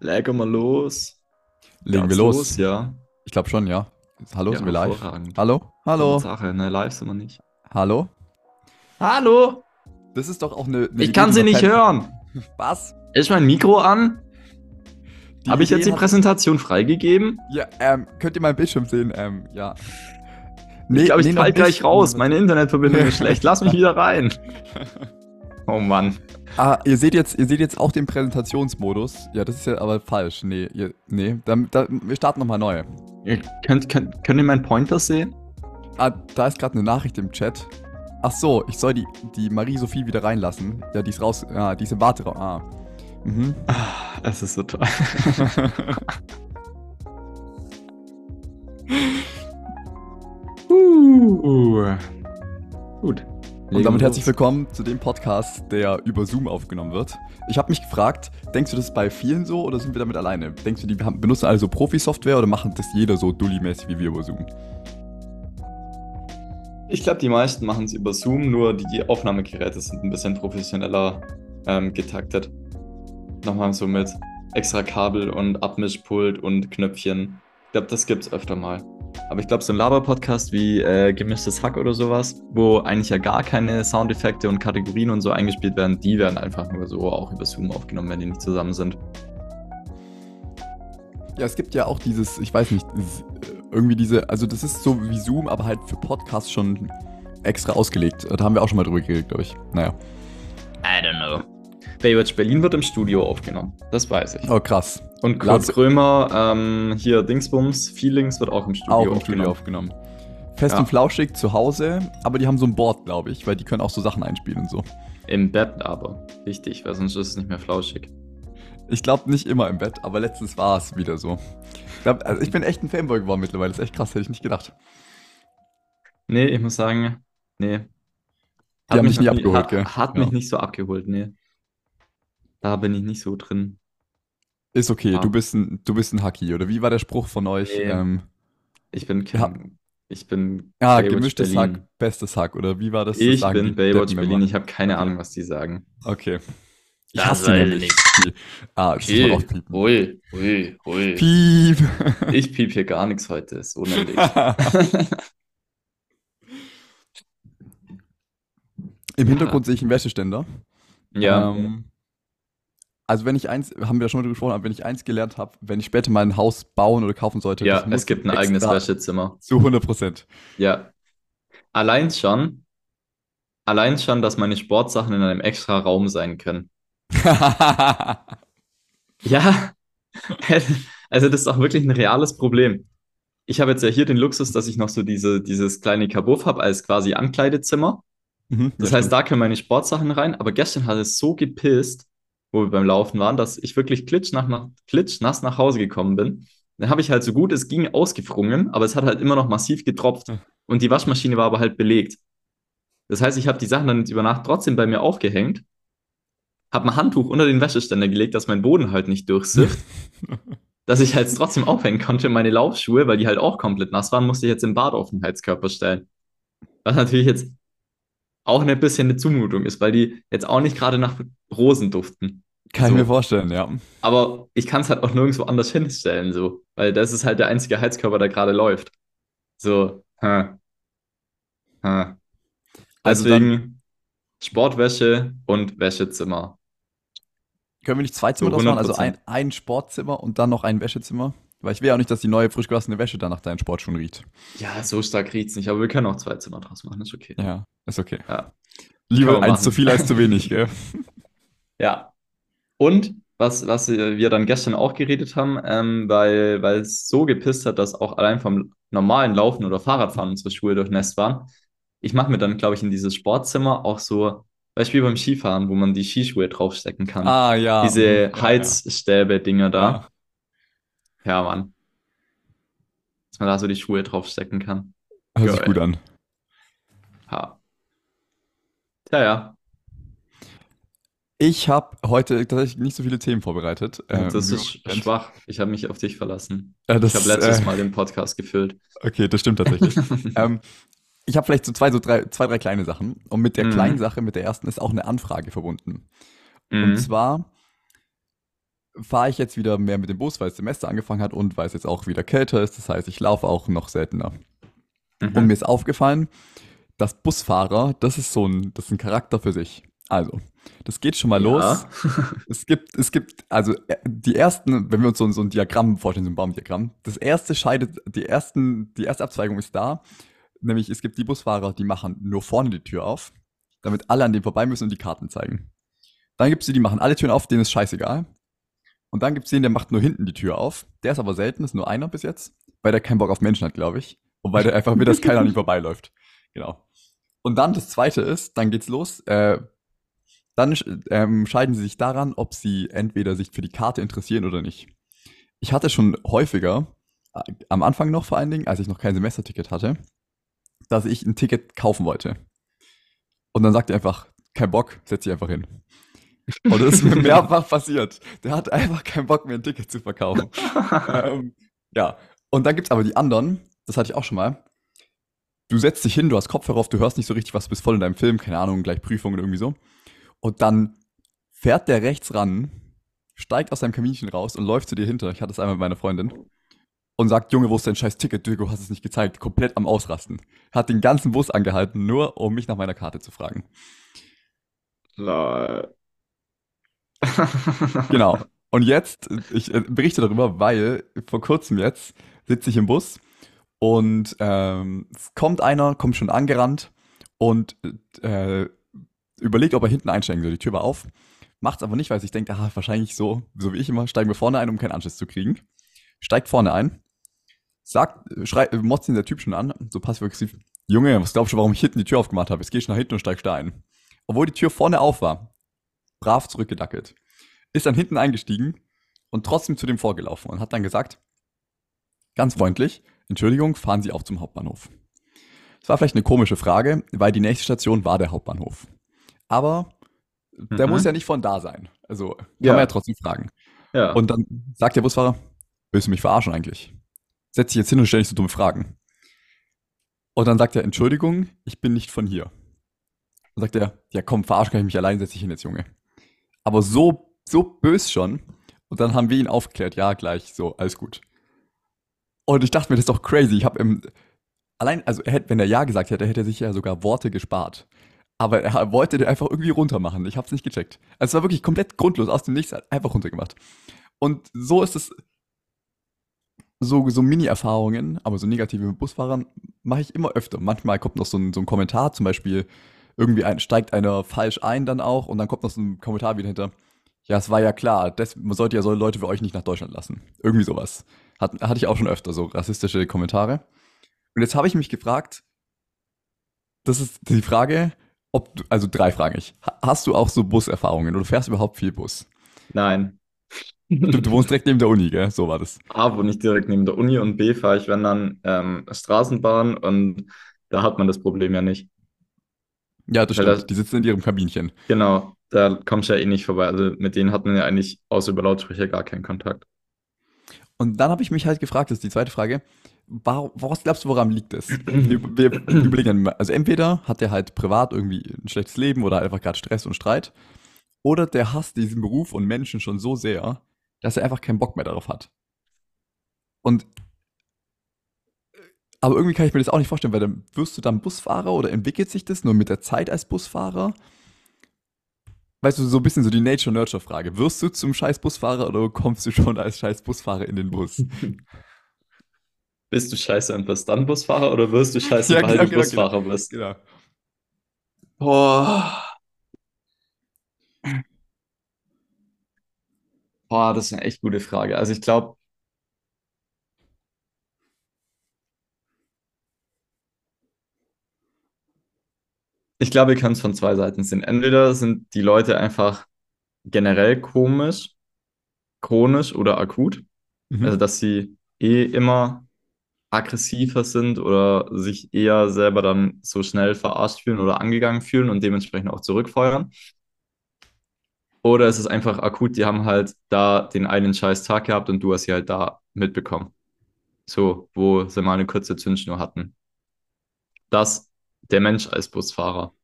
Legen wir los. Legen wir Geht's los. Ja. Ich glaube schon, ja. Hallo, Ja, sind wir live? Hallo? Hallo? Sache, ne, live sind wir nicht. Hallo? Hallo? Das ist doch auch eine. eine Ich kann sie nicht kennt. hören. Was? Ist mein Mikro an? Habe ich jetzt die Präsentation freigegeben? Ja, ähm, könnt ihr meinen Bildschirm sehen? Ähm, ja. ich glaube, ich noch fall gleich raus. Meine Internetverbindung ist schlecht. Lass mich wieder rein. Oh Mann. Ah, ihr seht jetzt, ihr seht jetzt auch den Präsentationsmodus. Ja, das ist ja aber falsch. Nee, ihr, nee, dann, da, wir starten nochmal neu. Ihr könnt, könnt, könnt ihr meinen Pointer sehen? Ah, da ist gerade eine Nachricht im Chat. Ach so, ich soll die, die Marie-Sophie wieder reinlassen. Ja, die ist raus. Ah, die ist im Warteraum. Ah. Mhm. Ah, Es ist so toll. uh. Gut. Und damit herzlich willkommen zu dem Podcast, der über Zoom aufgenommen wird. Ich habe mich gefragt, denkst du, das ist bei vielen so oder sind wir damit alleine? Denkst du, die benutzen alle so Profi-Software oder machen das jeder so dulli-mäßig wie wir über Zoom? Ich glaube, die meisten machen es über Zoom, nur die Aufnahmegeräte sind ein bisschen professioneller ähm, getaktet. Nochmal so mit extra Kabel und Abmischpult und Knöpfchen. Ich glaube, das gibt's öfter mal. Aber ich glaube, so ein Laber-Podcast wie äh, Gemischtes Hack oder sowas, wo eigentlich ja gar keine Soundeffekte und Kategorien und so eingespielt werden, die werden einfach nur so auch über Zoom aufgenommen, wenn die nicht zusammen sind. Ja, es gibt ja auch dieses, ich weiß nicht, irgendwie diese, also das ist so wie Zoom, aber halt für Podcasts schon extra ausgelegt. Da haben wir auch schon mal drüber geredet, glaube ich. Naja. I don't know. Baywatch Berlin wird im Studio aufgenommen. Das weiß ich. Oh, krass. Und Kurt Lass- Krömer, ähm, hier Dingsbums, Feelings wird auch im Studio Auch im aufgenommen. Studio aufgenommen. Fest Ja. und flauschig zu Hause, aber die haben so ein Board, glaube ich, weil die können auch so Sachen einspielen und so. Im Bett aber. Wichtig, weil sonst ist es nicht mehr flauschig. Ich glaube nicht immer im Bett, aber letztens war es wieder so. Ich, glaub, also ich bin echt ein Fanboy geworden mittlerweile. Das ist echt krass, hätte ich nicht gedacht. Nee, ich muss sagen, nee. Die haben mich nie abgeholt, hat, gell? Hat Ja. mich nicht so abgeholt, nee. Da bin ich nicht so drin. Ist okay, Ja. du bist ein, du bist ein Hacki, oder wie war der Spruch von euch? Nee. Ähm, Ich bin Ja. kein, ich bin ja, Baywatch gemischtes Berlin. Hack, bestes Hack, oder wie war das? Das Ich sagen die bin Baywatch Berlin, immer. ich habe keine Ahnung, was die sagen. Okay. Ich Das hasse die ich Ah, das muss man aufpiepen. ui, ui, ui. Piep. Ich piep hier gar nichts heute, ist unnötig. Im Hintergrund sehe ich einen Wäscheständer. ja, Ähm, also wenn ich eins, haben wir ja schon mal drüber gesprochen, aber wenn ich eins gelernt habe, wenn ich später mal ein Haus bauen oder kaufen sollte, ja, das es gibt ein eigenes Wäschezimmer. Zu 100 Prozent. Ja. Allein schon, allein schon, dass meine Sportsachen in einem extra Raum sein können. Ja, also das ist auch wirklich ein reales Problem. Ich habe jetzt ja hier den Luxus, dass ich noch so diese, dieses kleine Kabuff habe als quasi Ankleidezimmer. Mhm, Das ja, heißt, stimmt. da können meine Sportsachen rein. Aber gestern hat es so gepisst, wo wir beim Laufen waren, dass ich wirklich klitschnass nach, klitschnass nach Hause gekommen bin. Dann habe ich halt so gut es ging ausgefrungen, aber es hat halt immer noch massiv getropft. Und die Waschmaschine war aber halt belegt. Das heißt, ich habe die Sachen dann über Nacht trotzdem bei mir aufgehängt, habe ein Handtuch unter den Wäscheständer gelegt, dass mein Boden halt nicht durchsifft, dass ich halt trotzdem aufhängen konnte. Meine Laufschuhe, weil die halt auch komplett nass waren, musste ich jetzt im Bad auf den Heizkörper stellen. Was natürlich jetzt auch ein bisschen eine Zumutung ist, weil die jetzt auch nicht gerade nach Rosen duften. Kann so. ich mir vorstellen, ja. Aber ich kann es halt auch nirgendwo anders hinstellen, so. Weil das ist halt der einzige Heizkörper, der gerade läuft. So, hä. Hä. Also Deswegen Sportwäsche und Wäschezimmer. Können wir nicht zwei Zimmer Zu draus machen? Also 100%. ein, ein Sportzimmer und dann noch ein Wäschezimmer? Weil ich will ja auch nicht, dass die neue frisch gewaschene Wäsche dann nach deinen Sportschuhen riecht. Ja, so stark riecht's nicht, aber wir können auch zwei Zimmer draus machen, ist okay. Ja, ist okay. Ja. Lieber eins machen. zu viel als zu wenig, gell? Ja. Und was, was wir dann gestern auch geredet haben, ähm, weil, weil es so gepisst hat, dass auch allein vom normalen Laufen oder Fahrradfahren unsere Schuhe durchnässt waren. Ich mache mir dann, glaube ich, in dieses Sportzimmer auch so, Beispiel beim Skifahren, wo man die Skischuhe draufstecken kann. Ah, ja. Diese Mhm, ja, Heizstäbe-Dinger da. Ja. Ja, Mann. Dass man da so die Schuhe draufstecken kann. Hört sich gut an. Ja. Tja, ja. Ich habe heute tatsächlich nicht so viele Themen vorbereitet. Ähm, das wie ist schwach. Ich habe mich auf dich verlassen. Äh, das, Ich habe letztes äh, Mal den Podcast gefüllt. Okay, das stimmt tatsächlich. ähm, ich habe vielleicht so zwei, so drei, zwei, drei kleine Sachen. Und mit der Mhm. kleinen Sache, mit der ersten, ist auch eine Anfrage verbunden. Mhm. Und zwar fahre ich jetzt wieder mehr mit dem Bus, weil das Semester angefangen hat und weil es jetzt auch wieder kälter ist. Das heißt, ich laufe auch noch seltener. Mhm. Und mir ist aufgefallen, dass Busfahrer, das ist so ein, das ist ein Charakter für sich. Also, das geht schon mal los. Ja. Es gibt, es gibt, also äh, die ersten, wenn wir uns so, ein- so ein Diagramm vorstellen, so ein Baumdiagramm, das erste scheidet, die ersten, die erste Abzweigung ist da, nämlich es gibt die Busfahrer, die machen nur vorne die Tür auf, damit alle an dem vorbei müssen und die Karten zeigen. Dann gibt es die, die machen alle Türen auf, denen ist scheißegal. Und dann gibt es den, der macht nur hinten die Tür auf. Der ist aber selten, ist nur einer bis jetzt, weil der keinen Bock auf Menschen hat, glaube ich. Und weil der einfach will, dass keiner an ihm vorbeiläuft. Genau. Und dann das zweite ist, dann geht's los. Äh, dann ähm, scheiden sie sich daran, ob sie entweder sich für die Karte interessieren oder nicht. Ich hatte schon häufiger, äh, am Anfang noch vor allen Dingen, als ich noch kein Semesterticket hatte, dass ich ein Ticket kaufen wollte. Und dann sagt er einfach, kein Bock, setz dich einfach hin. Und das ist mir mehrfach passiert. Der hat einfach keinen Bock mehr, ein Ticket zu verkaufen. ähm, ja, und dann gibt's aber die anderen, das hatte ich auch schon mal. Du setzt dich hin, du hast Kopfhörer auf, du hörst nicht so richtig was, du bist voll in deinem Film, keine Ahnung, gleich Prüfung oder irgendwie so. Und dann fährt der rechts ran, steigt aus seinem Kaminchen raus und läuft zu dir hinter. Ich hatte es einmal mit meiner Freundin. Und sagt, Junge, wo ist dein scheiß Ticket? Du hast es nicht gezeigt. Komplett am Ausrasten. Hat den ganzen Bus angehalten, nur um mich nach meiner Karte zu fragen. Lol. Genau. Und jetzt, ich äh, berichte darüber, weil vor kurzem jetzt sitze ich im Bus und ähm, es kommt einer, kommt schon angerannt und äh, überlegt, ob er hinten einsteigen soll. Die Tür war auf, macht es aber nicht, weil sich denkt, ah, wahrscheinlich so, so wie ich immer, steigen wir vorne ein, um keinen Anschluss zu kriegen. Steigt vorne ein, sagt, schreit, motzt ihn der Typ schon an, so passiv-aggressiv, Junge, was glaubst du, warum ich hinten die Tür aufgemacht habe? Jetzt geh ich nach hinten und steigst da ein. Obwohl die Tür vorne auf war, brav zurückgedackelt ist dann hinten eingestiegen und trotzdem zu dem vorgelaufen und hat dann gesagt, ganz freundlich, Entschuldigung, fahren Sie auch zum Hauptbahnhof. Das war vielleicht eine komische Frage, weil die nächste Station war der Hauptbahnhof. Aber der Mhm. muss ja nicht von da sein. Also kann Ja. man ja trotzdem fragen. Ja. Und dann sagt der Busfahrer, willst du mich verarschen eigentlich? Setz dich jetzt hin und stell nicht so dumme Fragen. Und dann sagt er, Entschuldigung, ich bin nicht von hier. Dann sagt er, ja komm, verarschen kann ich mich allein, setz dich hin jetzt, Junge. Aber so, so bös schon. Und dann haben wir ihn aufgeklärt, ja, gleich, so, alles gut. Und ich dachte mir, das ist doch crazy. Ich habe im, allein, also er hätte, wenn er Ja gesagt hätte, hätte er sich ja sogar Worte gespart. Aber er wollte den einfach irgendwie runter machen. Ich habe es nicht gecheckt. Also es war wirklich komplett grundlos, aus dem Nichts einfach runtergemacht. Und so ist es, so, so Mini-Erfahrungen, aber so negative mit Busfahrern, mache ich immer öfter. Manchmal kommt noch so ein, so ein Kommentar, zum Beispiel, irgendwie ein, steigt einer falsch ein dann auch und dann kommt noch so ein Kommentar wieder hinter. Ja, es war ja klar, das, man sollte ja so Leute wie euch nicht nach Deutschland lassen. Irgendwie sowas. Hat, hatte ich auch schon öfter, so rassistische Kommentare. Und jetzt habe ich mich gefragt, das ist die Frage, ob du, also drei Fragen ich. Ha- Hast du auch so Buserfahrungen oder fährst du überhaupt viel Bus? Nein. Du, du wohnst direkt neben der Uni, gell? So war das. A, wohne ich direkt neben der Uni und B, fahre ich, wenn dann, ähm, Straßenbahn und da hat man das Problem ja nicht. Ja, das Weil stimmt. das- Die sitzen in ihrem Kabinchen. Genau, da kommst du ja eh nicht vorbei. Also mit denen hat man ja eigentlich außer über Lautsprecher gar keinen Kontakt. Und dann habe ich mich halt gefragt, das ist die zweite Frage, warum, was glaubst du, woran liegt das? Wir, überlegen also entweder hat der halt privat irgendwie ein schlechtes Leben oder einfach gerade Stress und Streit, oder der hasst diesen Beruf und Menschen schon so sehr, dass er einfach keinen Bock mehr darauf hat. Und aber irgendwie kann ich mir das auch nicht vorstellen, weil dann wirst du dann Busfahrer oder entwickelt sich das nur mit der Zeit als Busfahrer? Weißt du, so ein bisschen so die Nature-Nurture-Frage. Wirst du zum scheiß Busfahrer oder kommst du schon als scheiß Busfahrer in den Bus? Bist du scheiße und bist dann Busfahrer oder wirst du scheiße, Ja, weil genau, du genau, Busfahrer bist? Genau. Boah. Boah, das ist eine echt gute Frage. Also ich glaube, ich glaube, wir können es von zwei Seiten sehen. Entweder sind die Leute einfach generell komisch, chronisch oder akut. Mhm. Also dass sie eh immer aggressiver sind oder sich eher selber dann so schnell verarscht fühlen oder angegangen fühlen und dementsprechend auch zurückfeuern. Oder es ist einfach akut, die haben halt da den einen scheiß Tag gehabt und du hast sie halt da mitbekommen. So, wo sie mal eine kurze Zündschnur hatten. Das der Mensch als Busfahrer.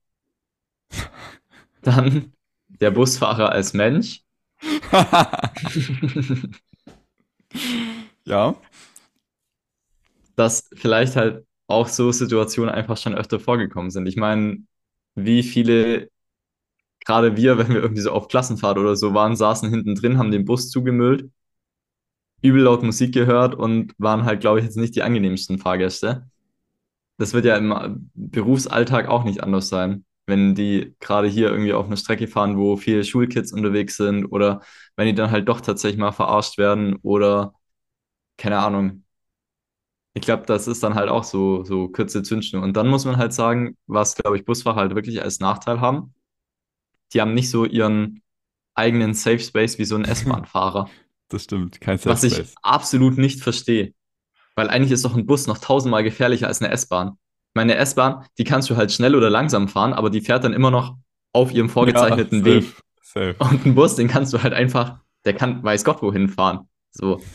Dann der Busfahrer als Mensch. ja. Dass vielleicht halt auch so Situationen einfach schon öfter vorgekommen sind. Ich meine, wie viele, gerade wir, wenn wir irgendwie so auf Klassenfahrt oder so waren, saßen hinten drin, haben den Bus zugemüllt, übel laut Musik gehört und waren halt, glaube ich, jetzt nicht die angenehmsten Fahrgäste. Das wird ja im Berufsalltag auch nicht anders sein, wenn die gerade hier irgendwie auf eine Strecke fahren, wo viele Schulkids unterwegs sind oder wenn die dann halt doch tatsächlich mal verarscht werden oder keine Ahnung, ich glaube, das ist dann halt auch so, so kurze Zündschnur. Und dann muss man halt sagen, was, glaube ich, Busfahrer halt wirklich als Nachteil haben. Die haben nicht so ihren eigenen Safe Space wie so ein S-Bahn-Fahrer. Das stimmt, kein Safe Was ich Space. absolut nicht verstehe. Weil eigentlich ist doch ein Bus noch tausendmal gefährlicher als eine S-Bahn. Meine S-Bahn, die kannst du halt schnell oder langsam fahren, aber die fährt dann immer noch auf ihrem vorgezeichneten ja, Weg. Safe. Und ein Bus, den kannst du halt einfach, der kann weiß Gott wohin fahren. So.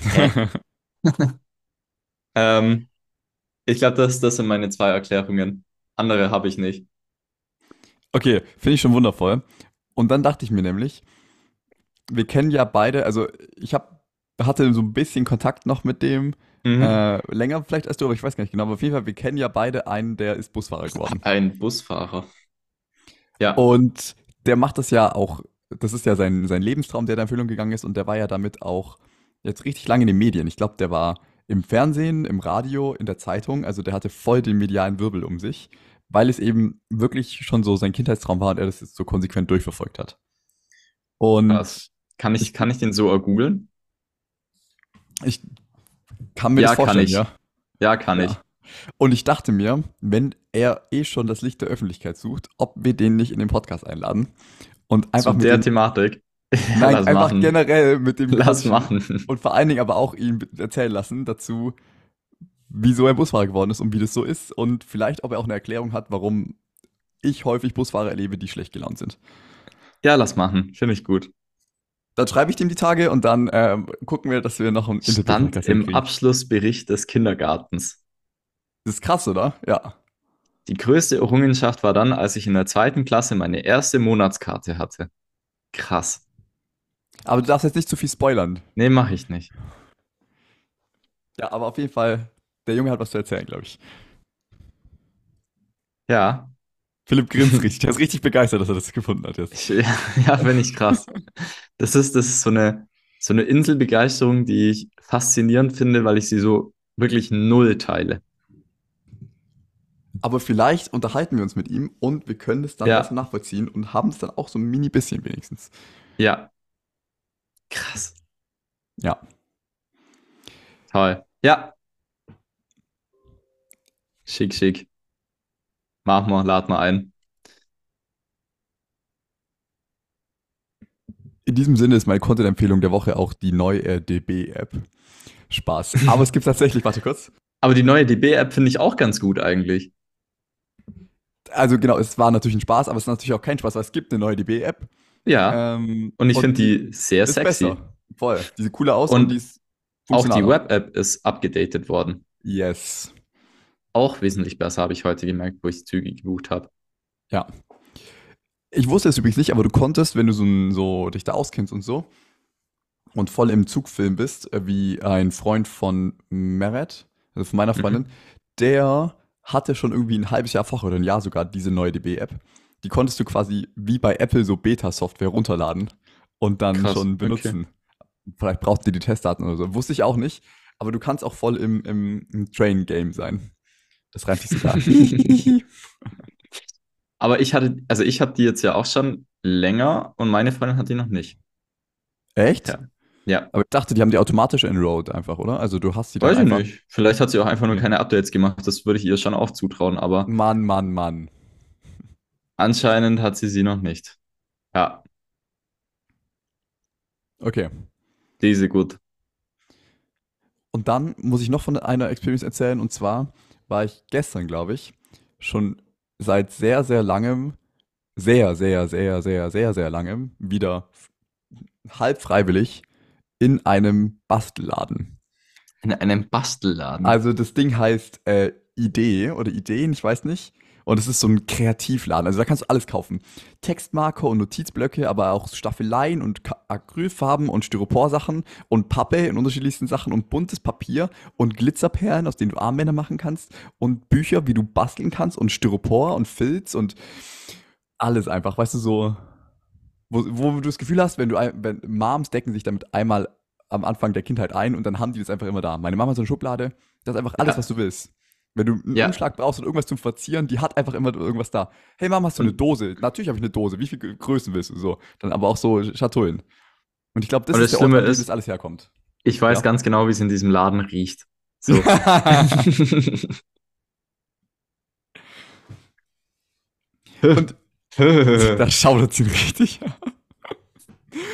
Ähm, ich glaube, das, das sind meine zwei Erklärungen. Andere habe ich nicht. Okay, finde ich schon wundervoll. Und dann dachte ich mir nämlich, wir kennen ja beide, also ich hab, hatte so ein bisschen Kontakt noch mit dem, Mhm. äh, länger vielleicht als du, aber ich weiß gar nicht genau, aber auf jeden Fall, wir kennen ja beide einen, der ist Busfahrer geworden. Ein Busfahrer. Ja, Und der macht das ja auch, das ist ja sein, sein Lebenstraum, der da in Erfüllung gegangen ist und der war ja damit auch jetzt richtig lange in den Medien. Ich glaube, der war im Fernsehen, im Radio, in der Zeitung, also der hatte voll den medialen Wirbel um sich, weil es eben wirklich schon so sein Kindheitstraum war und er das jetzt so konsequent durchverfolgt hat. Und krass. Kann ich, kann ich den so ergoogeln? Ich kann mir Ja, das kann vorstellen, ich. ja. Ja, kann Ja. ich. Und ich dachte mir, wenn er eh schon das Licht der Öffentlichkeit sucht, ob wir den nicht in den Podcast einladen und einfach Zu mit der dem, Thematik. nein, Lass einfach machen. generell mit dem Lass quatschen machen. und vor allen Dingen aber auch ihn erzählen lassen dazu, wieso er Busfahrer geworden ist und wie das so ist und vielleicht, ob er auch eine Erklärung hat, warum ich häufig Busfahrer erlebe, die schlecht gelaunt sind. Ja, lass machen. Finde ich gut. Dann schreibe ich dem die Tage und dann ähm, gucken wir, dass wir noch ein Stand im hinkriegen. Abschlussbericht des Kindergartens. Das ist krass, oder? Ja. Die größte Errungenschaft war dann, als ich in der zweiten Klasse meine erste Monatskarte hatte. Krass. Aber du darfst jetzt nicht zu viel spoilern. Nee, mache ich nicht. Ja, aber auf jeden Fall, der Junge hat was zu erzählen, glaube ich. Ja, Philipp grinst richtig. Der ist richtig begeistert, dass er das gefunden hat jetzt. ich, ja, finde ich krass. Das ist, das ist so eine, so eine Inselbegeisterung, die ich faszinierend finde, weil ich sie so wirklich null teile. Aber vielleicht unterhalten wir uns mit ihm und wir können es dann Ja. besser nachvollziehen und haben es dann auch so ein mini bisschen wenigstens. Ja. Krass. Ja. Toll. Ja. Schick, schick. Mach mal, lad mal ein. In diesem Sinne ist meine Content-Empfehlung der Woche auch die neue RDB-App. Spaß. Aber es gibt tatsächlich, warte kurz. Aber die neue DB-App finde ich auch ganz gut eigentlich. Also genau, es war natürlich ein Spaß, aber es ist natürlich auch kein Spaß, weil es gibt eine neue DB-App. Ja. Ähm, und ich finde die sehr sexy. besser. Voll. Die sieht cooler aus Und und, die ist Auch die. Web-App ist abgedatet worden. Yes. Auch wesentlich besser, habe ich heute gemerkt, wo ich Züge gebucht habe. Ja. Ich wusste es übrigens nicht, aber du konntest, wenn du so, so dich da auskennst und so und voll im Zugfilm bist, äh, wie ein Freund von Meret, also von meiner Mhm. Freundin, der hatte schon irgendwie ein halbes Jahr vorher oder ein Jahr sogar diese neue DB-App. Die konntest du quasi wie bei Apple so Beta-Software runterladen und dann Krass, schon okay. benutzen. Vielleicht braucht die die Testdaten oder so. Wusste ich auch nicht, aber du kannst auch voll im, im, im Train-Game sein. Das reimt sich sogar. Aber ich hatte, also ich habe die jetzt ja auch schon länger und meine Freundin hat die noch nicht. Echt? Ja. Ja. Aber ich dachte, die haben die automatisch enrolled einfach, oder? Also du hast die dann Weiß ich einfach. nicht. Vielleicht hat sie auch einfach nur keine Updates gemacht. Das würde ich ihr schon auch zutrauen, aber Mann, Mann, Mann. anscheinend hat sie sie noch nicht. Ja, Okay. diese gut. Und dann muss ich noch von einer Experience erzählen. Und zwar war ich gestern, glaube ich, schon seit sehr, sehr langem, sehr, sehr, sehr, sehr, sehr, sehr langem wieder halb freiwillig in einem Bastelladen. In einem Bastelladen. Also das Ding heißt äh, Idee oder Ideen, ich weiß nicht. Und es ist so ein Kreativladen. Also da kannst du alles kaufen. Textmarker und Notizblöcke, aber auch Staffeleien und Acrylfarben und Styroporsachen und Pappe in unterschiedlichsten Sachen und buntes Papier und Glitzerperlen, aus denen du Armbänder machen kannst und Bücher, wie du basteln kannst und Styropor und Filz und alles einfach, weißt du, so, wo, wo du das Gefühl hast, wenn du, wenn Moms decken sich damit einmal am Anfang der Kindheit ein und dann haben die das einfach immer da. Meine Mama hat so eine Schublade, das ist einfach alles, Ja. was du willst. Wenn du einen Ja. Umschlag brauchst und irgendwas zum Verzieren, die hat einfach immer irgendwas da. Hey Mama, hast du Und- eine Dose? Natürlich habe ich eine Dose. Wie viele Größen willst du so? Dann aber auch so Schatullen. Und ich glaube, das Und ist das der Ort, Schlimme dem ist- das alles herkommt. Ich weiß Ja. ganz genau, wie es in diesem Laden riecht. So. Und da schaudert sie richtig.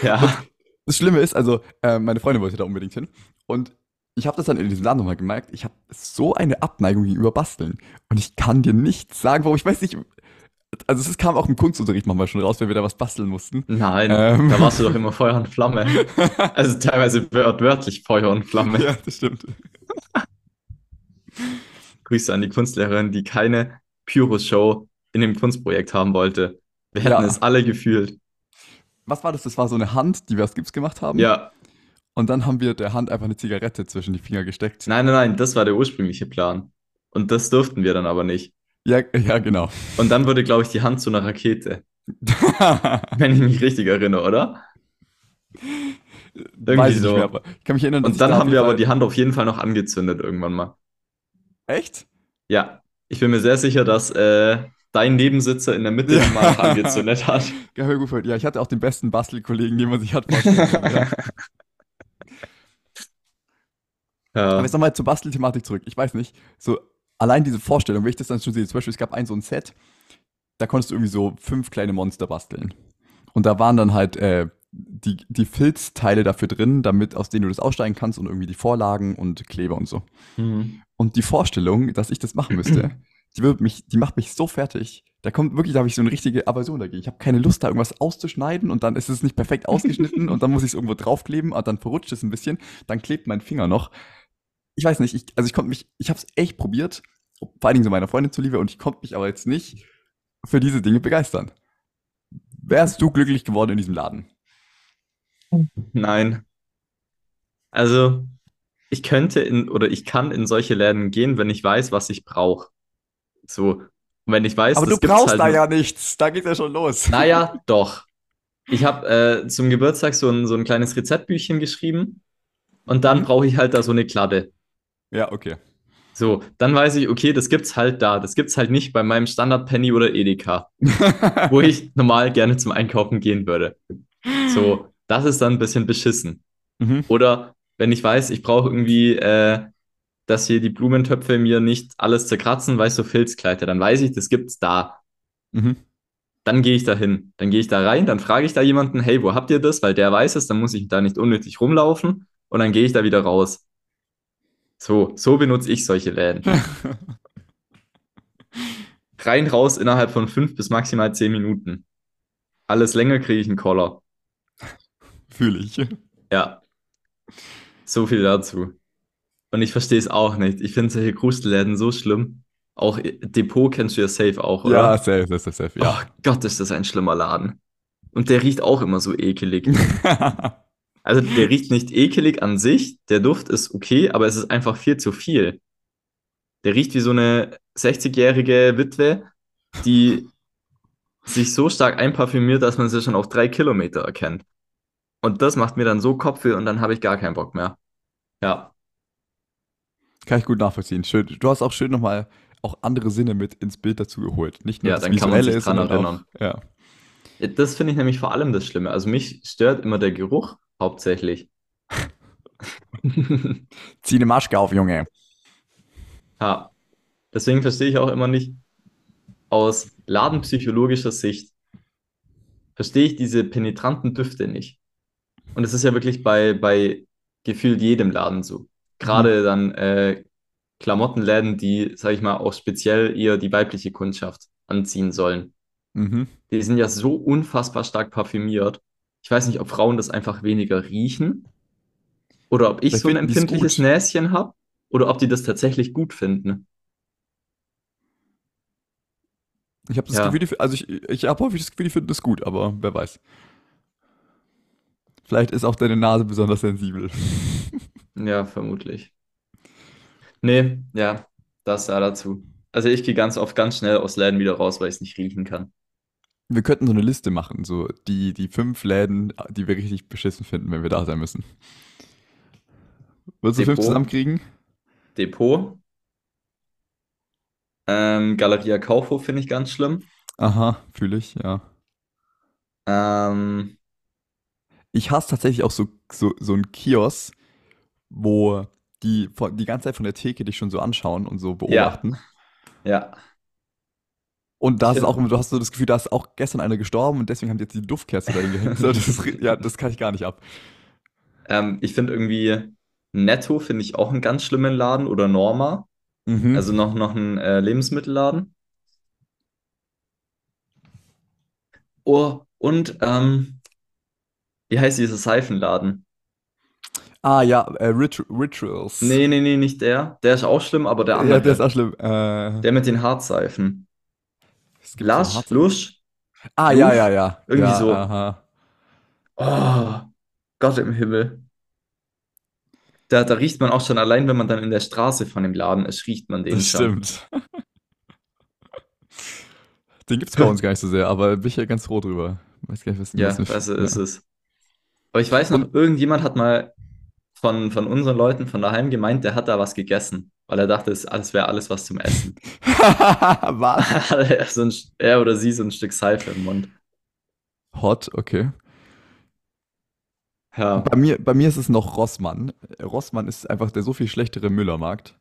ja. Das Schlimme ist, also, äh, meine Freundin wollte da unbedingt hin. Und ich habe das dann in diesem Laden nochmal gemerkt. Ich habe so eine Abneigung gegenüber Basteln. Und ich kann dir nicht sagen, warum. Ich weiß nicht. Also, es kam auch im Kunstunterricht manchmal schon raus, wenn wir da was basteln mussten. Nein, Ähm. da warst du doch immer Feuer und Flamme. Also teilweise wört- wörtlich Feuer und Flamme. ja, das stimmt. Grüße an die Kunstlehrerin, die keine Pyro-Show in dem Kunstprojekt haben wollte. Wir hätten Ja. es alle gefühlt. Was war das? Das war so eine Hand, die wir aus Gips gemacht haben. Ja. Und dann haben wir der Hand einfach eine Zigarette zwischen die Finger gesteckt. Nein, nein, nein, das war der ursprüngliche Plan. Und das durften wir dann aber nicht. Ja, ja, genau. Und dann wurde, glaube ich, die Hand zu einer Rakete. Wenn ich mich richtig erinnere, oder? Irgendwie Weiß ich so. nicht mehr, aber ich kann mich erinnern, Und dann da haben wir aber Fall- die Hand auf jeden Fall noch angezündet irgendwann mal. Echt? Ja, ich bin mir sehr sicher, dass äh, dein Nebensitzer in der Mitte Ja. die mal angezündet hat. Gut, ja, ich hatte auch den besten Bastelkollegen, den man sich hat vorstellen können. ja. Aber jetzt nochmal zur Bastelthematik zurück. Ich weiß nicht, so allein diese Vorstellung, wenn ich das dann schon sehe, zum Beispiel, es gab ein so ein Set, da konntest du irgendwie so fünf kleine Monster basteln. Und da waren dann halt äh, die, die Filzteile dafür drin, damit, aus denen du das aussteigen kannst und irgendwie die Vorlagen und Kleber und so. Mhm. Und die Vorstellung, dass ich das machen müsste, die, wird mich, die macht mich so fertig. Da kommt wirklich, da habe ich so eine richtige Aversion dagegen. Ich habe keine Lust, da irgendwas auszuschneiden und dann ist es nicht perfekt ausgeschnitten und dann muss ich es irgendwo draufkleben und dann verrutscht es ein bisschen, dann klebt mein Finger noch. Ich weiß nicht, ich, also ich konnte mich, ich habe es echt probiert, vor allen Dingen so meiner Freundin zuliebe und ich konnte mich aber jetzt nicht für diese Dinge begeistern. Wärst du glücklich geworden in diesem Laden? Nein. Also, ich könnte in oder ich kann in solche Läden gehen, wenn ich weiß, was ich brauche. So, und wenn ich weiß, Aber du brauchst halt da ja nichts, da geht's ja schon los. Naja, doch. Ich habe äh, zum Geburtstag so ein, so ein kleines Rezeptbüchchen geschrieben und dann brauche ich halt da so eine Kladde. Ja, okay. So, dann weiß ich, okay, das gibt's halt da. Das gibt's halt nicht bei meinem Standard Penny oder Edeka, wo ich normal gerne zum Einkaufen gehen würde. So, das ist dann ein bisschen beschissen. Mhm. Oder wenn ich weiß, ich brauche irgendwie, äh, dass hier die Blumentöpfe mir nicht alles zerkratzen, weißt du, Filzkleider, dann weiß ich, das gibt's da. Mhm. Dann gehe ich da hin. Dann gehe ich da rein, dann frage ich da jemanden, hey, wo habt ihr das? Weil der weiß es, dann muss ich da nicht unnötig rumlaufen und dann gehe ich da wieder raus. So, so benutze ich solche Läden. Rein, raus innerhalb von fünf bis maximal zehn Minuten. Alles länger kriege ich einen Collar. Fühle ich. Ja. So viel dazu. Und ich verstehe es auch nicht. Ich finde solche Gruselläden so schlimm. Auch Depot kennst du ja safe auch, oder? Ja, safe, safe, safe, ja. Oh Gott, ist das ein schlimmer Laden. Und der riecht auch immer so ekelig. Also der riecht nicht ekelig an sich, der Duft ist okay, aber es ist einfach viel zu viel. Der riecht wie so eine 60-jährige Witwe, die sich so stark einparfümiert, dass man sie schon auf drei Kilometer erkennt. Und das macht mir dann so Kopfweh und dann habe ich gar keinen Bock mehr. Ja, Kann ich gut nachvollziehen. Schön. Du hast auch schön nochmal auch andere Sinne mit ins Bild dazu geholt. Nicht nur Ja, das dann kann man Visuelle sich ist, dran sondern erinnern. Auch, ja. das finde ich nämlich vor allem das Schlimme. Also mich stört immer der Geruch hauptsächlich. Zieh eine Maschke auf, Junge. Ja, deswegen verstehe ich auch immer nicht, aus ladenpsychologischer Sicht, verstehe ich diese penetranten Düfte nicht. Und es ist ja wirklich bei, bei gefühlt jedem Laden so. Gerade dann äh, Klamottenläden, die, sag ich mal, auch speziell eher die weibliche Kundschaft anziehen sollen. Mhm. Die sind ja so unfassbar stark parfümiert. Ich weiß nicht, ob Frauen das einfach weniger riechen oder ob ich Vielleicht so ein empfindliches. Näschen habe oder ob die das tatsächlich gut finden. Ich habe das Ja, Gefühl, also ich, ich habe häufig das Gefühl, die finden das gut, aber wer weiß. Vielleicht ist auch deine Nase besonders sensibel. ja, vermutlich. Nee, ja, das da dazu. Also ich gehe ganz oft ganz schnell aus Läden wieder raus, weil ich es nicht riechen kann. Wir könnten so eine Liste machen, so die, die fünf Läden, die wir richtig beschissen finden, wenn wir da sein müssen. Würdest du fünf zusammenkriegen? Depot, ähm, Galeria Kaufhof finde ich ganz schlimm. Aha, fühle ich, ja. Ähm, Ich hasse tatsächlich auch so, so, so einen Kiosk, wo die die ganze Zeit von der Theke dich schon so anschauen und so ja, beobachten. ja. Und da ist auch, du hast so das Gefühl, da ist auch gestern einer gestorben und deswegen haben die jetzt die Duftkerze dahin gehängt. So, das ist, ja, das kann ich gar nicht ab. ähm, ich finde irgendwie Netto finde ich auch einen ganz schlimmen Laden oder Norma. Mhm. Also noch, noch ein äh, Lebensmittelladen. Oh, und ähm, wie heißt dieser Seifenladen? Ah ja, äh, Rit Rituals. Nee, nee, nee, nicht der. Der ist auch schlimm, aber der Ja, der ist andere. auch schlimm. Äh, Der mit den Hartseifen. Es gibt so. Lush, Ah, ja, ja, Luf? ja. Irgendwie Ja, so. aha. Oh, Gott im Himmel. Da, da riecht man auch schon allein, wenn man dann in der Straße von dem Laden ist, riecht man den Das schon. stimmt. Den gibt's bei uns gar nicht so sehr, aber bin ich ja ganz froh drüber. Weiß gar nicht, was, Ja, das Sch- ist ja. es. Aber ich weiß noch, irgendjemand hat mal von, von unseren Leuten von daheim gemeint, der hat da was gegessen, weil er dachte, es wäre alles was zum Essen. was? Er, so ein, er oder sie so ein Stück Seife im Mund. Hot, okay. Ja, Bei mir, bei mir ist es noch Rossmann. Rossmann ist einfach der so viel schlechtere Müllermarkt.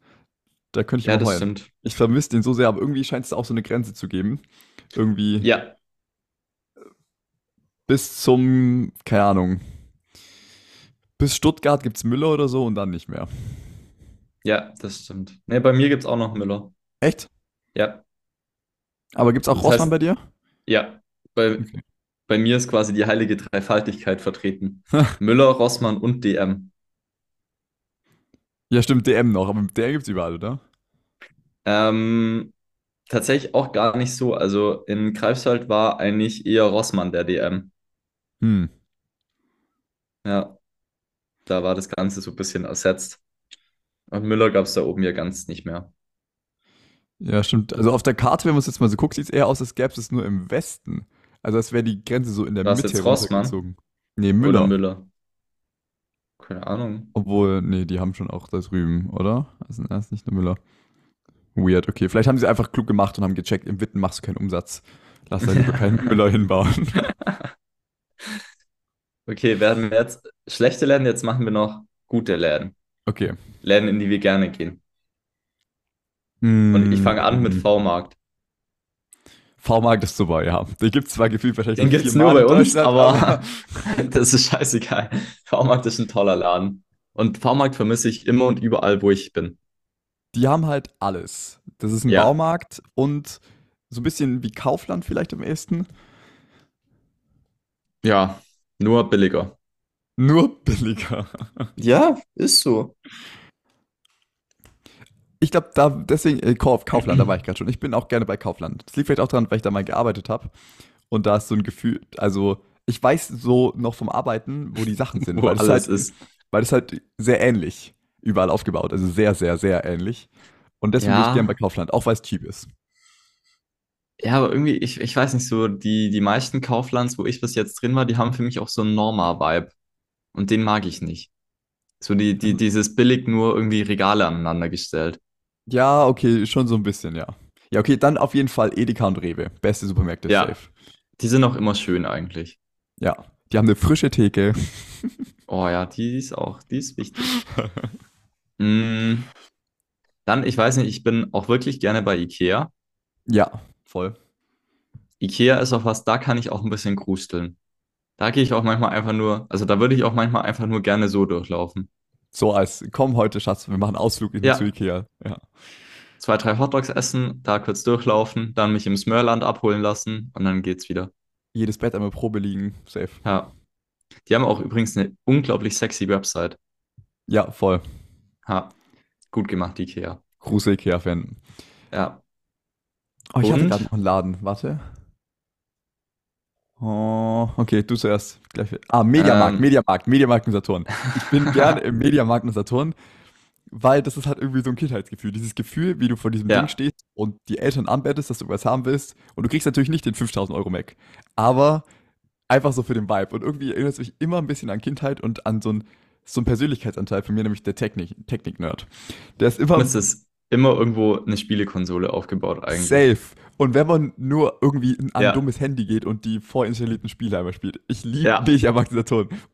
Da könnte ich ja, immer das heulen. stimmt. Ich vermisse den so sehr, aber irgendwie scheint es auch so eine Grenze zu geben. Irgendwie Ja, bis zum, keine Ahnung, bis Stuttgart gibt es Müller oder so und dann nicht mehr. Ja, das stimmt. Ne, bei mir gibt es auch noch Müller. Echt? Ja, Aber gibt es auch das Rossmann heißt, bei dir? ja, bei, Okay. bei mir ist quasi die heilige Dreifaltigkeit vertreten. Müller, Rossmann und DM. Ja, stimmt, DM noch, aber DM gibt es überall, oder? Ähm, tatsächlich auch gar nicht so. Also in Greifswald war eigentlich eher Rossmann der DM. Hm. Ja, da war das Ganze so ein bisschen ersetzt. Und Müller gab es da oben ja ganz nicht mehr. Ja, stimmt. Also auf der Karte, wenn man es jetzt mal so guckt, sieht es eher aus, als gäbe es nur im Westen. Also als wäre die Grenze so in der War es Mitte jetzt Rossmann. Nee, oder Müller. Müller? Keine Ahnung. Obwohl, nee, die haben schon auch da drüben, oder? Also erst nicht nur Müller. Weird, okay. Vielleicht haben sie einfach klug gemacht und haben gecheckt, im Witten machst du keinen Umsatz. Lass da lieber keinen Müller hinbauen. Okay, werden wir jetzt schlechte Läden, jetzt machen wir noch gute Läden. Okay. Läden, in die wir gerne gehen. Und ich fange an mit Mm, V-Markt. V-Markt ist super, ja. Den gibt es zwar gefühlt wahrscheinlich Den gibt es nur bei uns, aber das ist scheißegal. V-Markt ist ein toller Laden. Und V-Markt vermisse ich immer und überall, wo ich bin. die haben halt alles. Das ist ein Ja, Baumarkt und so ein bisschen wie Kaufland vielleicht am ehesten. ja, nur billiger. Nur billiger. Ja, ist so. Ich glaube, da deswegen äh, Kauf, Kaufland, da war ich gerade schon. Ich bin auch gerne bei Kaufland. Das liegt vielleicht auch daran, weil ich da mal gearbeitet habe. Und da ist so ein Gefühl, also ich weiß so noch vom Arbeiten, wo die Sachen sind, Wo weil das alles halt, ist. weil das halt sehr ähnlich überall aufgebaut, also sehr, sehr, sehr ähnlich. Und deswegen bin ich gern bei Ja, Kaufland, auch weil es cheap ist. ja, aber irgendwie, ich, ich weiß nicht so, die, die meisten Kauflands, wo ich bis jetzt drin war, die haben für mich auch so einen Norma-Vibe. Und den mag ich nicht. So die, die, dieses billig nur irgendwie Regale aneinander gestellt. Ja, okay, schon so ein bisschen, ja. Ja, okay, dann auf jeden Fall Edeka und Rewe. Beste Supermärkte, Ja, safe. die sind auch immer schön eigentlich. Ja, die haben eine frische Theke. Oh ja, die ist auch, die ist wichtig. Mm, dann, ich weiß nicht, ich bin auch wirklich gerne bei IKEA. Ja, voll. IKEA ist auch was, da kann ich auch ein bisschen grusteln. Da gehe ich auch manchmal einfach nur, also da würde ich auch manchmal einfach nur gerne so durchlaufen. So als, komm heute, Schatz, wir machen einen Ausflug in, zu Ja, Ikea. Ja. zwei, drei Hotdogs essen, da kurz durchlaufen, dann mich im Smörland abholen lassen und dann geht's wieder. Jedes Bett einmal Probe liegen, safe. Ja. Die haben auch übrigens eine unglaublich sexy Website. Ja, voll. Ha, gut gemacht, IKEA. Große Ikea-Fan. Ja. Oh, ich hatte Und? gerade noch einen Laden. Warte. Oh, okay, du zuerst. Gleich. Ah, Mediamarkt, Ähm. Mediamarkt, Mediamarkt und Saturn. Ich bin gerne im Mediamarkt und Saturn, weil das ist halt irgendwie so ein Kindheitsgefühl. Dieses Gefühl, wie du vor diesem Ja. Ding stehst und die Eltern anbettest, dass du was haben willst. Und du kriegst natürlich nicht den 5000 Euro Mac. Aber einfach so für den Vibe. Und irgendwie erinnert es mich immer ein bisschen an Kindheit und an so ein so ein Persönlichkeitsanteil von mir, nämlich der Technik, Technik-Nerd. Der ist immer Es ist immer irgendwo eine Spielekonsole aufgebaut eigentlich. safe. Und wenn man nur irgendwie an ein Ja. dummes Handy geht und die vorinstallierten Spiele einmal spielt. Ich liebe Ja. dich, Erwachsener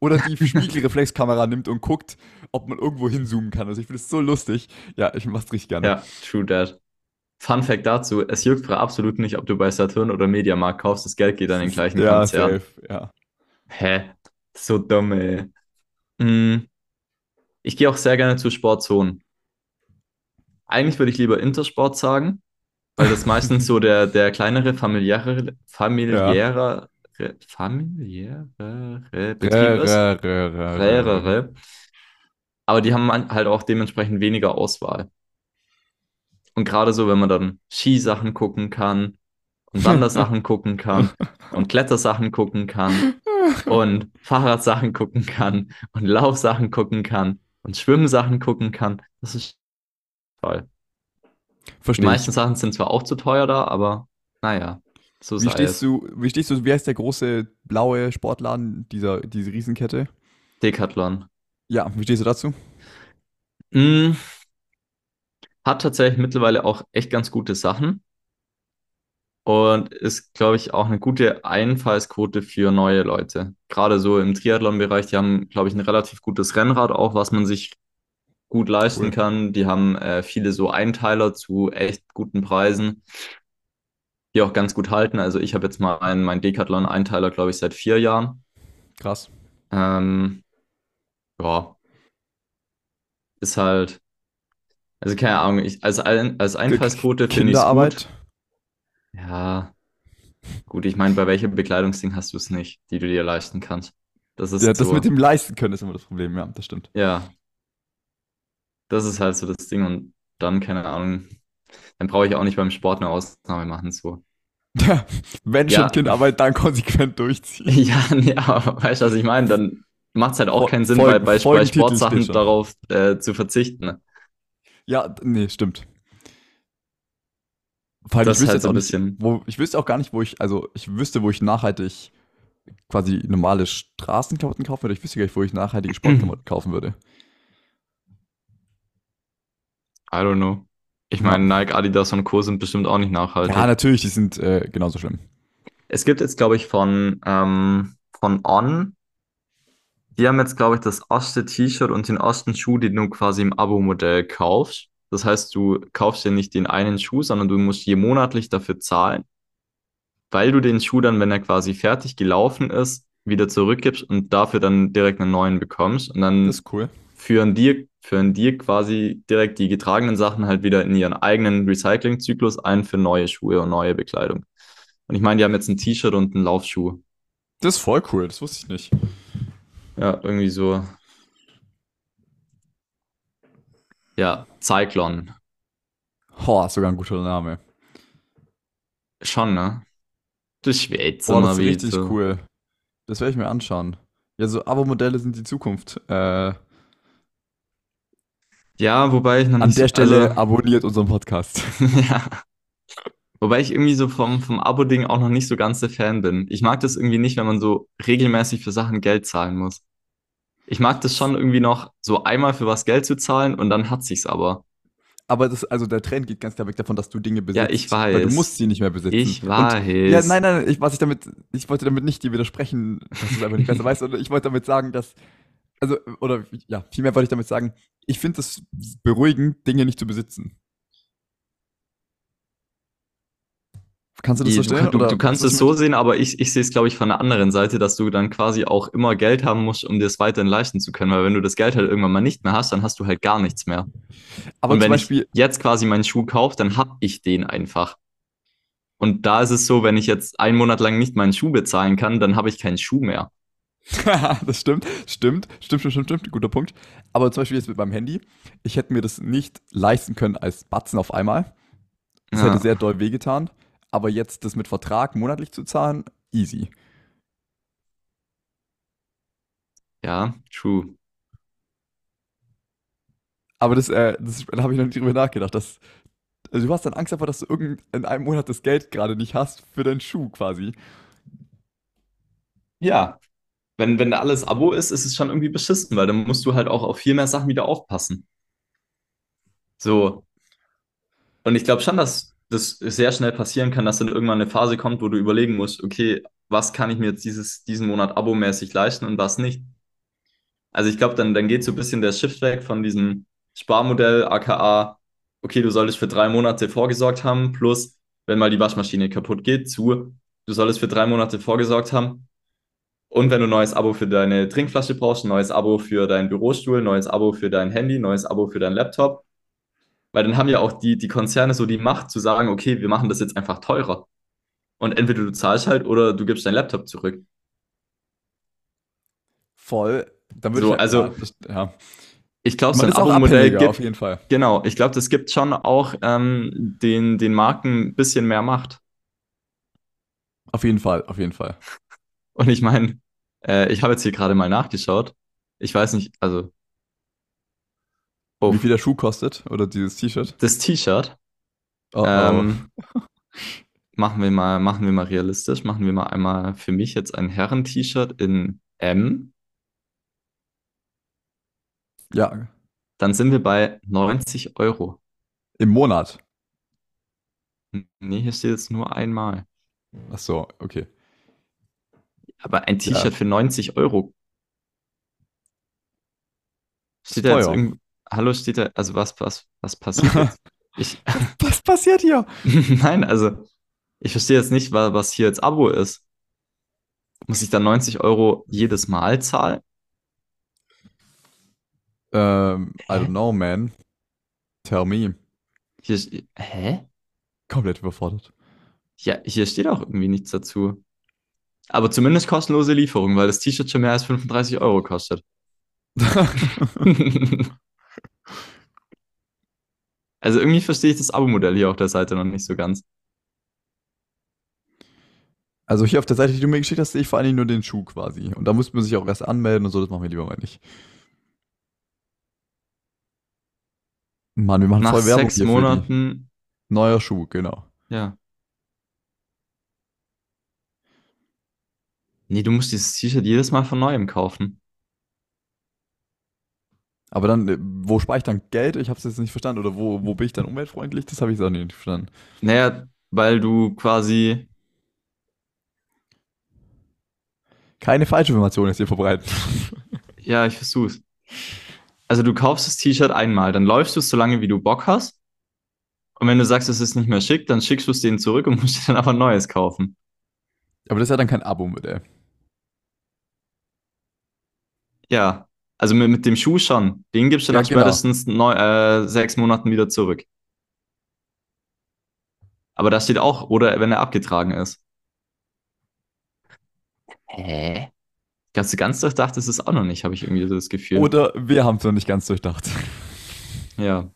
Oder die Spiegelreflexkamera nimmt und guckt, ob man irgendwo hinzoomen kann. Also ich finde es so lustig. Ja, ich mach's richtig gerne. Ja, true that. Fun Fact dazu, es juckt Frau absolut nicht, ob du bei Saturn oder Mediamarkt kaufst, das Geld geht an den gleichen ja, Konzern. safe. Ja. Hä? So dumm, ey. Mm. Ich gehe auch sehr gerne zu Sportzonen. Eigentlich würde ich lieber Intersport sagen, weil das meistens so der, der kleinere, familiärere, familiärere, familiärere Betrieb ist. Mehrere. Aber die haben halt auch dementsprechend weniger Auswahl. Und gerade so, wenn man dann Skisachen gucken kann und Wandersachen gucken kann und Klettersachen gucken kann und Fahrradsachen gucken kann und Laufsachen gucken kann und Schwimmsachen gucken kann, das ist toll. Die Verstehe meisten ich. Sachen sind zwar auch zu teuer da, aber naja, so Wie sei stehst es. du, wie stehst du, wie heißt der große blaue Sportladen, dieser, diese Riesenkette? Decathlon. Ja, wie stehst du dazu? Mm, hat tatsächlich mittlerweile auch echt ganz gute Sachen und ist, glaube ich, auch eine gute Einfallsquote für neue Leute. Gerade so im Triathlon-Bereich, die haben, glaube ich, ein relativ gutes Rennrad auch, was man sich gut leisten Cool. kann. Die haben äh, viele so Einteiler zu echt guten Preisen, die auch ganz gut halten. Also ich habe jetzt mal einen, meinen Decathlon-Einteiler, glaube ich, seit vier Jahren. Krass. Ähm, ja, ist halt, also keine Ahnung, ich, als, als Einfallsquote finde ich es gut. Kinderarbeit? Ja, gut, ich meine, bei welchem Bekleidungsding hast du es nicht, die du dir leisten kannst? Das ist Ja, das so, mit dem leisten können ist immer das Problem, ja, das stimmt. ja, das ist halt so das Ding und dann, keine Ahnung, dann brauche ich auch nicht beim Sport eine Ausnahme machen, so. Ja, wenn Ja. Kinderarbeit, dann konsequent durchziehen. Ja, aber weißt du, was ich meine? Dann macht es halt auch Fol- keinen Sinn, Folgen- bei, bei, bei Sportsachen darauf äh, zu verzichten. Ja, d- nee, stimmt. Vor allem, Das ich ist wüsste halt so auch ein nicht, bisschen. wo, ich wüsste auch gar nicht, wo ich, also ich wüsste, wo ich nachhaltig quasi normale Straßenklamotten kaufen würde. Ich wüsste gar nicht, wo ich nachhaltige Sportklamotten kaufen würde. I don't know. Ich meine, Nike, Adidas und Co. sind bestimmt auch nicht nachhaltig. Ja, natürlich, die sind äh, genauso schlimm. Es gibt jetzt, glaube ich, von, ähm, von On, die haben jetzt, glaube ich, das erste T-Shirt und den ersten Schuh, den du quasi im Abo-Modell kaufst. Das heißt, du kaufst dir nicht den einen Schuh, sondern du musst je monatlich dafür zahlen, weil du den Schuh dann, wenn er quasi fertig gelaufen ist, wieder zurückgibst und dafür dann direkt einen neuen bekommst. Und dann Das ist cool. Führen dir, führen dir quasi direkt die getragenen Sachen halt wieder in ihren eigenen Recyclingzyklus ein für neue Schuhe und neue Bekleidung. Und ich meine, die haben jetzt ein T-Shirt und einen Laufschuh. Das ist voll cool, das wusste ich nicht. Ja, irgendwie so. Ja, Cyclone. Oh, sogar ein guter Name. Schon, ne? Das Schweizer Boah, das ist richtig wieder. cool. Das werde ich mir anschauen. Ja, so Abo-Modelle sind die Zukunft. Äh, Ja, wobei ich noch an nicht der so, Stelle also, abonniert unseren Podcast. ja. Wobei ich irgendwie so vom, vom Abo-Ding auch noch nicht so ganz der Fan bin. Ich mag das irgendwie nicht, wenn man so regelmäßig für Sachen Geld zahlen muss. Ich mag das schon irgendwie noch, so einmal für was Geld zu zahlen und dann hat sich's aber. Aber das, also der Trend geht ganz klar weg davon, dass du Dinge besitzt. Ja, ich Weil du weiß. musst sie nicht mehr besitzen. Ich Und, weiß. ja, nein, nein, ich, was ich damit, ich wollte damit nicht dir widersprechen, dass du es einfach nicht besser weißt, sondern ich wollte damit sagen, dass, also, oder, ja, vielmehr wollte ich damit sagen, ich finde es beruhigend, Dinge nicht zu besitzen. Kannst du das Die- verstehen? Du, du, kannst es so sehen, aber ich, ich sehe es, glaube ich, von der anderen Seite, dass du dann quasi auch immer Geld haben musst, um dir es weiterhin leisten zu können. Weil wenn du das Geld halt irgendwann mal nicht mehr hast, dann hast du halt gar nichts mehr. Aber und wenn Beispiel, ich jetzt quasi meinen Schuh kaufe, dann hab ich den einfach. Und da ist es so, wenn ich jetzt einen Monat lang nicht meinen Schuh bezahlen kann, dann habe ich keinen Schuh mehr. das stimmt, stimmt, stimmt, stimmt, stimmt, guter Punkt. Aber zum Beispiel jetzt mit meinem Handy, ich hätte mir das nicht leisten können als Batzen auf einmal. Das Ja. hätte sehr doll wehgetan. aber jetzt das mit Vertrag monatlich zu zahlen, easy. Ja, true. Aber das, äh, das da habe ich noch nicht drüber nachgedacht. Dass, also du hast dann Angst davor, dass du irgend in einem Monat das Geld gerade nicht hast für deinen Schuh quasi. Ja, wenn, wenn alles Abo ist, ist es schon irgendwie beschissen, weil dann musst du halt auch auf viel mehr Sachen wieder aufpassen. So. Und ich glaube schon, dass das sehr schnell passieren kann, dass dann irgendwann eine Phase kommt, wo du überlegen musst, okay, was kann ich mir jetzt dieses, diesen Monat abomäßig leisten und was nicht. Also ich glaube, dann, dann geht so ein bisschen der Shift weg von diesem Sparmodell, aka, okay, du solltest für drei Monate vorgesorgt haben, plus, wenn mal die Waschmaschine kaputt geht, zu, du solltest für drei Monate vorgesorgt haben. Und wenn du ein neues Abo für deine Trinkflasche brauchst, ein neues Abo für deinen Bürostuhl, ein neues Abo für dein Handy, ein neues Abo für deinen Laptop. Weil dann haben ja auch die, die Konzerne so die Macht zu sagen, okay, wir machen das jetzt einfach teurer. Und entweder du zahlst halt oder du gibst deinen Laptop zurück. Voll. Dann würde So, ich also- ja, das, ja. Ich glaube, so ein Abo-Modell gibt, auf jeden Fall. genau, ich glaube, das gibt schon auch ähm, den, den Marken ein bisschen mehr Macht. Auf jeden Fall, auf jeden Fall. Und ich meine, äh, ich habe jetzt hier gerade mal nachgeschaut. Ich weiß nicht, also. Oh, Wie viel der Schuh kostet oder dieses T-Shirt? das T-Shirt. Oh, oh. Ähm, machen wir mal, machen wir mal realistisch. Machen wir mal einmal für mich jetzt ein Herren-T-Shirt in M. Ja, Dann sind wir bei 90 Euro. im Monat. Nee, hier steht jetzt nur einmal. Ach so, okay. Aber ein Ja. T-Shirt für 90 Euro. Steht da jetzt teuer. irgend... Hallo, steht da, also was, was, was passiert jetzt? Ich, Was passiert hier? nein, also ich verstehe jetzt nicht, wa- was hier jetzt Abo ist. Muss ich dann 90 Euro jedes Mal zahlen? Ähm, I don't know, man. Tell me. Hier, hä? Komplett überfordert. Ja, hier steht auch irgendwie nichts dazu. Aber zumindest kostenlose Lieferung, weil das T-Shirt schon mehr als 35 Euro kostet. Also irgendwie verstehe ich das Abo-Modell hier auf der Seite noch nicht so ganz. Also hier auf der Seite, die du mir geschickt hast, sehe ich vor allen Dingen nur den Schuh quasi. Und da muss man sich auch erst anmelden und so, das machen wir lieber mal nicht. Mann, wir machen Nach voll Werbung sechs hier für die. Monaten, Neuer Schuh, genau. ja. Nee, du musst dieses T-Shirt jedes Mal von neuem kaufen. Aber dann, äh, wo spare ich dann Geld? Ich habe es jetzt nicht verstanden. Oder wo, wo bin ich dann umweltfreundlich? Das habe ich auch nicht verstanden. Naja, weil du quasi, Keine falsche Information ist hier verbreitet. ja, ich versuch's. Also du kaufst das T-Shirt einmal, dann läufst du es so lange, wie du Bock hast. Und wenn du sagst, es ist nicht mehr schick, dann schickst du es denen zurück und musst dir dann aber ein neues kaufen. Aber das ist ja dann kein Abo-Modell. Ja, also mit, mit dem Schuh schon. Den gibst du Ja, nach genau. spätestens neu, äh, sechs Monaten wieder zurück. Aber da steht auch, oder wenn er abgetragen ist. Hä? Ganz, ganz durchdacht ist es auch noch nicht, habe ich irgendwie so das Gefühl. Oder wir haben es noch nicht ganz durchdacht. ja.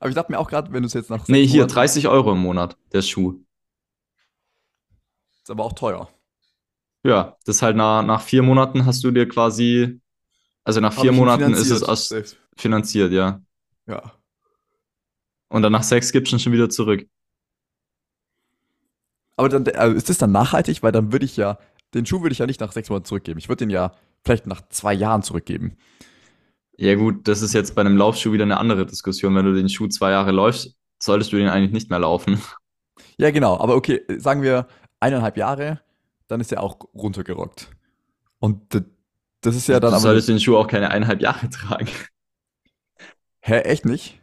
Aber ich dachte mir auch gerade, wenn du es jetzt nach Nee, hier Monaten- 30 Euro im Monat, der Schuh. Ist aber auch teuer. Ja, das ist halt nach, nach vier Monaten hast du dir quasi, also nach vier Monaten ist es finanziert, aus, selbst. finanziert, ja. Ja. Und dann nach sechs gibst du ihn schon wieder zurück. Aber dann also ist das dann nachhaltig, weil dann würde ich ja, den Schuh würde ich ja nicht nach sechs Monaten zurückgeben. Ich würde den ja vielleicht nach zwei Jahren zurückgeben. Ja, gut, das ist jetzt bei einem Laufschuh wieder eine andere Diskussion. Wenn du den Schuh zwei Jahre läufst, solltest du den eigentlich nicht mehr laufen. Ja, genau. Aber okay, sagen wir eineinhalb Jahre, dann ist er auch runtergerockt. Und das ist ja dann du aber. solltest den Schuh auch keine eineinhalb Jahre tragen. Hä, echt nicht?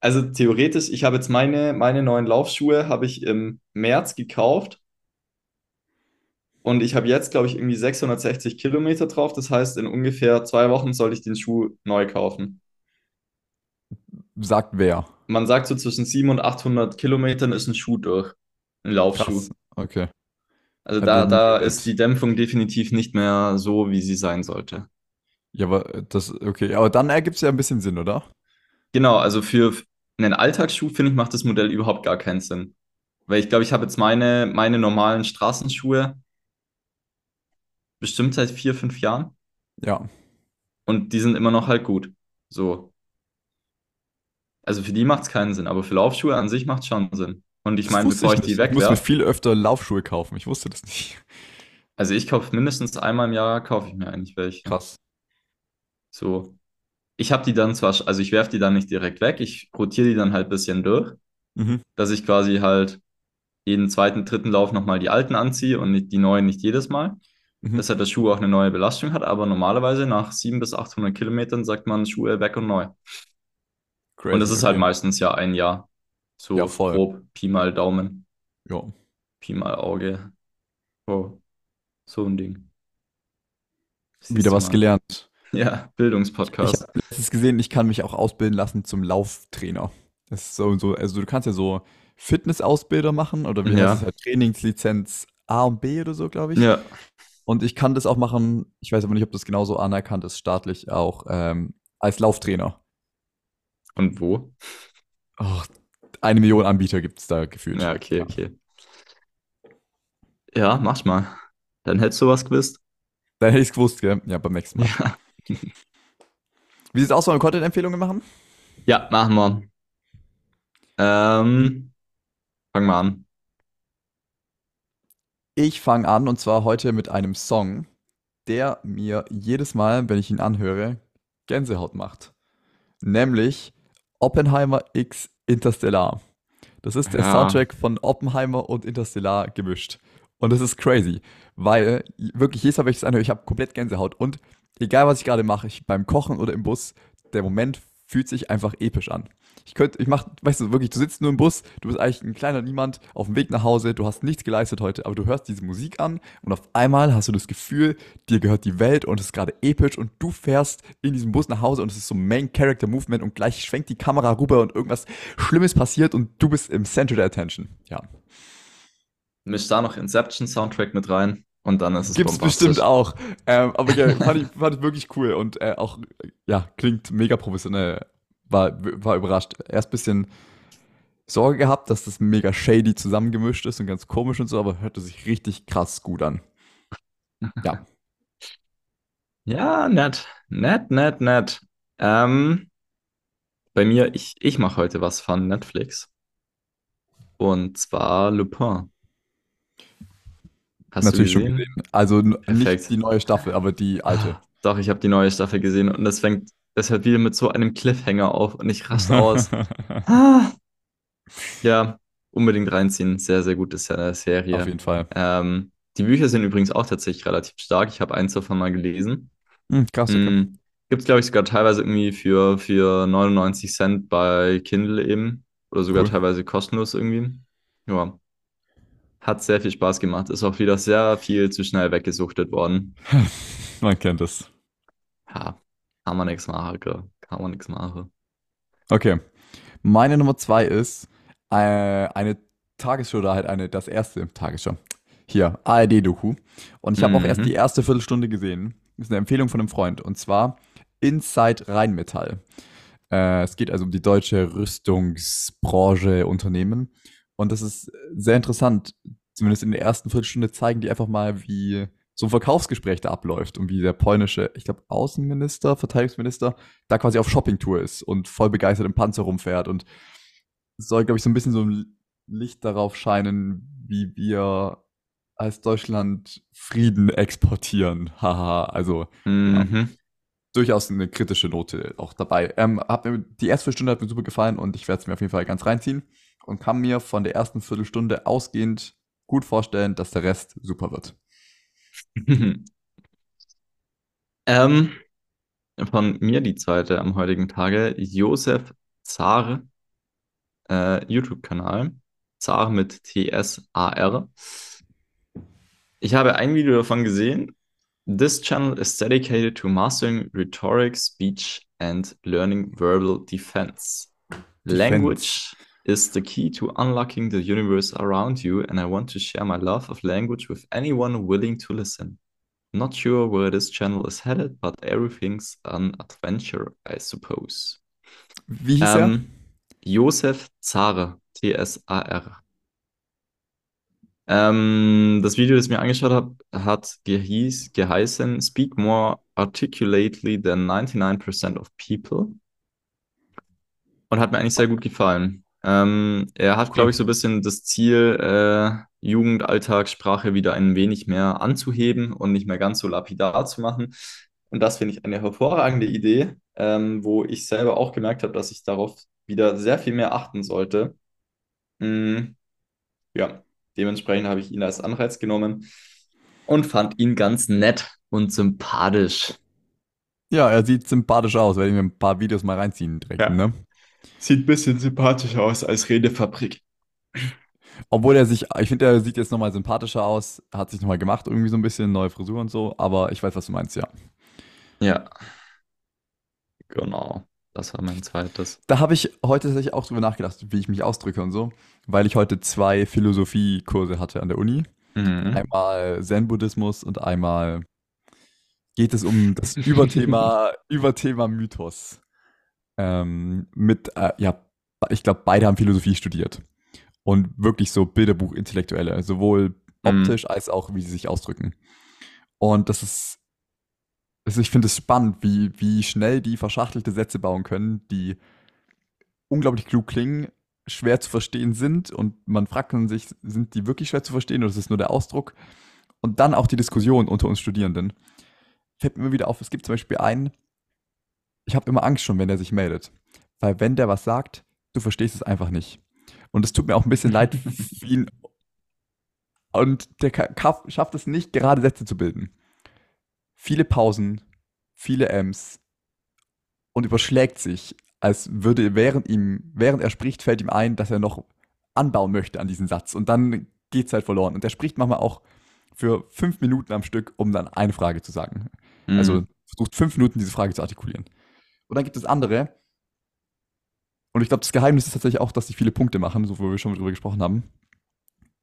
Also theoretisch, ich habe jetzt meine, meine neuen Laufschuhe habe ich im März gekauft. Und ich habe jetzt, glaube ich, irgendwie 660 Kilometer drauf. Das heißt, in ungefähr zwei Wochen soll ich den Schuh neu kaufen. Sagt wer? Man sagt so zwischen 700 und 800 Kilometern ist ein Schuh durch. Ein Laufschuh. Krass. Okay. Also da, da gehört. ist die Dämpfung definitiv nicht mehr so, wie sie sein sollte. Ja, aber das, okay, aber dann ergibt es ja ein bisschen Sinn, oder? Genau, also für einen Alltagsschuh, finde ich, macht das Modell überhaupt gar keinen Sinn. Weil ich glaube, ich habe jetzt meine, meine normalen Straßenschuhe bestimmt seit vier, fünf Jahren Ja. und die sind immer noch halt gut. So. Also für die macht es keinen Sinn, aber für Laufschuhe an sich macht es schon Sinn. Und ich meine, bevor ich ich die nicht. Ich muss mir wegwerfe, viel öfter Laufschuhe kaufen. Ich wusste das nicht. also ich kaufe mindestens einmal im Jahr, kaufe ich mir eigentlich welche. Krass. So. Ich habe die dann zwar, also ich werfe die dann nicht direkt weg, ich rotiere die dann halt ein bisschen durch, Mhm. dass ich quasi halt jeden zweiten, dritten Lauf nochmal die alten anziehe und die neuen nicht jedes Mal. Mhm. Dass halt der Schuh auch eine neue Belastung hat, aber normalerweise nach 700 bis 800 Kilometern sagt man Schuhe weg und neu. Crazy. Und das ist halt meistens ja ein Jahr. So Ja, voll. grob, Pi mal Daumen, Ja. Pi mal Auge. Oh, so ein Ding. Siehst Wieder was mal. gelernt. Ja, Ich Bildungspodcast. habe letztens gesehen, ich kann mich auch ausbilden lassen zum Lauftrainer. Das ist so, so, also du kannst ja so Fitnessausbilder machen oder wie Ja. heißt es halt, Trainingslizenz A und B oder so, glaube ich. Ja, Und ich kann das auch machen, ich weiß aber nicht, ob das genauso anerkannt ist, staatlich auch, ähm, als Lauftrainer. und wo? Oh, eine Million Anbieter gibt es da gefühlt. Ja, okay, okay. Ja, mach mal. Dann hättest du was gewusst. Dann hätte ich es gewusst, gell? Ja, beim nächsten Mal. Ja. Wie sieht es aus, wollen wir Content-Empfehlungen machen? Ja, machen wir. Ähm, fangen wir an. Ich fange an und zwar heute mit einem Song, der mir jedes Mal, wenn ich ihn anhöre, Gänsehaut macht. Nämlich Oppenheimer X Interstellar. Das ist der Ja. Soundtrack von Oppenheimer und Interstellar gemischt. Und das ist crazy, weil wirklich jedes Mal, wenn ich das anhöre, ich habe komplett Gänsehaut. Und egal, was ich gerade mache, ich, beim Kochen oder im Bus, der Moment fühlt sich einfach episch an. Ich könnte, ich mach, weißt du, wirklich, du sitzt nur im Bus, du bist eigentlich ein kleiner Niemand auf dem Weg nach Hause, du hast nichts geleistet heute, aber du hörst diese Musik an und auf einmal hast du das Gefühl, dir gehört die Welt und es ist gerade episch und du fährst in diesem Bus nach Hause und es ist so Main Character Movement und gleich schwenkt die Kamera rüber und irgendwas Schlimmes passiert und du bist im Center der Attention. Ja. Misch da noch Inception Soundtrack mit rein und dann ist es Gibt's bestimmt auch. Ähm, aber ja, fand, ich, fand ich wirklich cool und äh, auch, ja, klingt mega professionell. War, war überrascht. Erst ein bisschen Sorge gehabt, dass das mega shady zusammengemischt ist und ganz komisch und so, aber hörte sich richtig krass gut an. Ja. Ja, nett. Nett, nett, nett. Ähm, bei mir, ich, ich mache heute was von Netflix. Und zwar Lupin. Hast Natürlich du schon gesehen? gesehen. Also Perfekt. nicht die neue Staffel, aber die alte. Doch, ich habe die neue Staffel gesehen und das fängt, das hört wieder mit so einem Cliffhanger auf und ich raste aus. Ah. Ja, unbedingt reinziehen. Sehr, sehr gute Se- Serie. Auf jeden Fall. Ähm, die Bücher sind übrigens auch tatsächlich relativ stark. Ich habe eins davon mal gelesen. Hm, krass, okay. Mm, Gibt es, glaube ich, sogar teilweise irgendwie für, für 99 Cent bei Kindle eben. Oder sogar Cool. teilweise kostenlos irgendwie. Ja. Hat sehr viel Spaß gemacht. Ist auch wieder sehr viel zu schnell weggesuchtet worden. Man kennt es. Ja, kann man nichts machen, gell. Kann man nichts machen. Okay. Meine Nummer zwei ist äh, eine Tagesschau oder halt eine, das erste Tagesschau. Hier, ARD-Doku. Und ich habe auch erst Mhm. die erste Viertelstunde gesehen. Das ist eine Empfehlung von einem Freund. Und zwar Inside Rheinmetall. Äh, es geht also um die deutsche Rüstungsbranche, Unternehmen. Und das ist sehr interessant. Zumindest in der ersten Viertelstunde zeigen die einfach mal, wie so ein Verkaufsgespräch da abläuft und wie der polnische, ich glaube, Außenminister, Verteidigungsminister, da quasi auf Shoppingtour ist und voll begeistert im Panzer rumfährt und soll, glaube ich, so ein bisschen so ein Licht darauf scheinen, wie wir als Deutschland Frieden exportieren. Haha, also Mhm. durchaus eine kritische Note auch dabei. Ähm, mir, die erste Viertelstunde hat mir super gefallen und ich werde es mir auf jeden Fall ganz reinziehen und kann mir von der ersten Viertelstunde ausgehend gut vorstellen, dass der Rest super wird. Ähm, von mir die zweite am heutigen Tage. Josef Zar, äh, YouTube-Kanal. Zar mit T-S-A-R. Ich habe ein Video davon gesehen. This channel is dedicated to mastering rhetoric, speech and learning verbal defense. Language is the key to unlocking the universe around you, and I want to share my love of language with anyone willing to listen. Not sure where this channel is headed, but everything's an adventure, I suppose. Wie hieß er? Ähm, Josef Zare, T-S-A-R. Ähm, das Video, das ich mir angeschaut habe, hat gehieß, geheißen Speak more articulately than 99% of people. Und hat mir eigentlich sehr gut gefallen. Ähm, er hat, glaube ich, so ein bisschen das Ziel, äh, Jugendalltagssprache wieder ein wenig mehr anzuheben und nicht mehr ganz so lapidar zu machen. Und das finde ich eine hervorragende Idee, ähm, wo ich selber auch gemerkt habe, dass ich darauf wieder sehr viel mehr achten sollte. Mm, ja, dementsprechend habe ich ihn als Anreiz genommen und fand ihn ganz nett und sympathisch. Ja, er sieht sympathisch aus, werde ich mir ein paar Videos mal reinziehen direkt, Ja. ne? Sieht ein bisschen sympathischer aus als Redefabrik. Obwohl er sich, ich finde, er sieht jetzt nochmal sympathischer aus, hat sich nochmal gemacht, irgendwie so ein bisschen, neue Frisur und so, aber ich weiß, was du meinst, ja. Ja. Genau. Das war mein zweites. Da habe ich heute tatsächlich auch drüber nachgedacht, wie ich mich ausdrücke und so, weil ich heute zwei Philosophiekurse hatte an der Uni. Mhm. Einmal Zen-Buddhismus und einmal geht es um das Überthema, Überthema Mythos. Ähm, mit, äh, ja, ich glaube, beide haben Philosophie studiert. Und wirklich so Bilderbuch-Intellektuelle, sowohl Mhm. optisch als auch, wie sie sich ausdrücken. Und das ist, also ich finde es spannend, wie, wie schnell die verschachtelte Sätze bauen können, die unglaublich klug klingen, schwer zu verstehen sind und man fragt sich, sind die wirklich schwer zu verstehen oder ist es nur der Ausdruck? Und dann auch die Diskussion unter uns Studierenden. Fällt mir immer wieder auf, es gibt zum Beispiel einen, ich habe immer Angst schon, wenn der sich meldet. Weil wenn der was sagt, du verstehst es einfach nicht. Und es tut mir auch ein bisschen leid für ihn. Und der ka- ka- schafft es nicht, gerade Sätze zu bilden. Viele Pausen, viele Ms und überschlägt sich, als würde während ihm, während er spricht, fällt ihm ein, dass er noch anbauen möchte an diesen Satz. Und dann geht es halt verloren. Und er spricht manchmal auch für fünf Minuten am Stück, um dann eine Frage zu sagen. Mhm. Also versucht fünf Minuten diese Frage zu artikulieren. Und dann gibt es andere. Und ich glaube, das Geheimnis ist tatsächlich auch, dass sie viele Punkte machen, so wo wir schon drüber gesprochen haben.